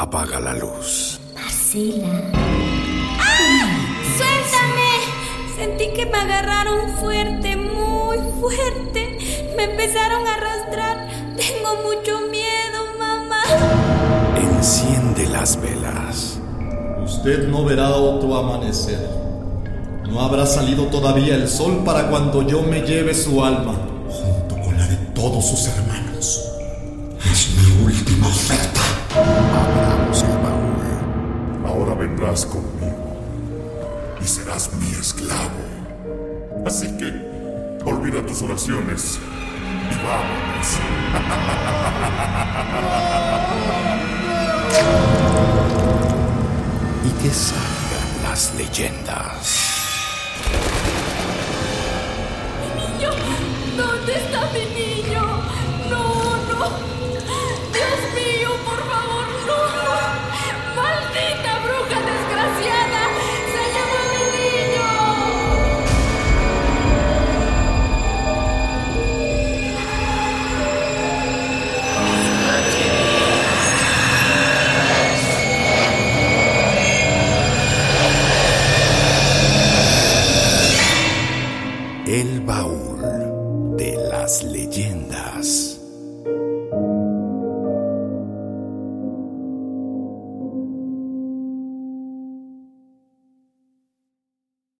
Apaga la luz. Marcela. ¡Ah! ¡Suéltame! Sentí que me agarraron fuerte, muy fuerte. Me empezaron a arrastrar. Tengo mucho miedo, mamá. Enciende las velas. Usted no verá otro amanecer. No habrá salido todavía el sol para cuando yo me lleve su alma, junto con la de todos sus hermanos. Es mi última oferta. Y serás mi esclavo. Así que olvida tus oraciones y vámonos. Y que salgan las leyendas. baúl de las leyendas.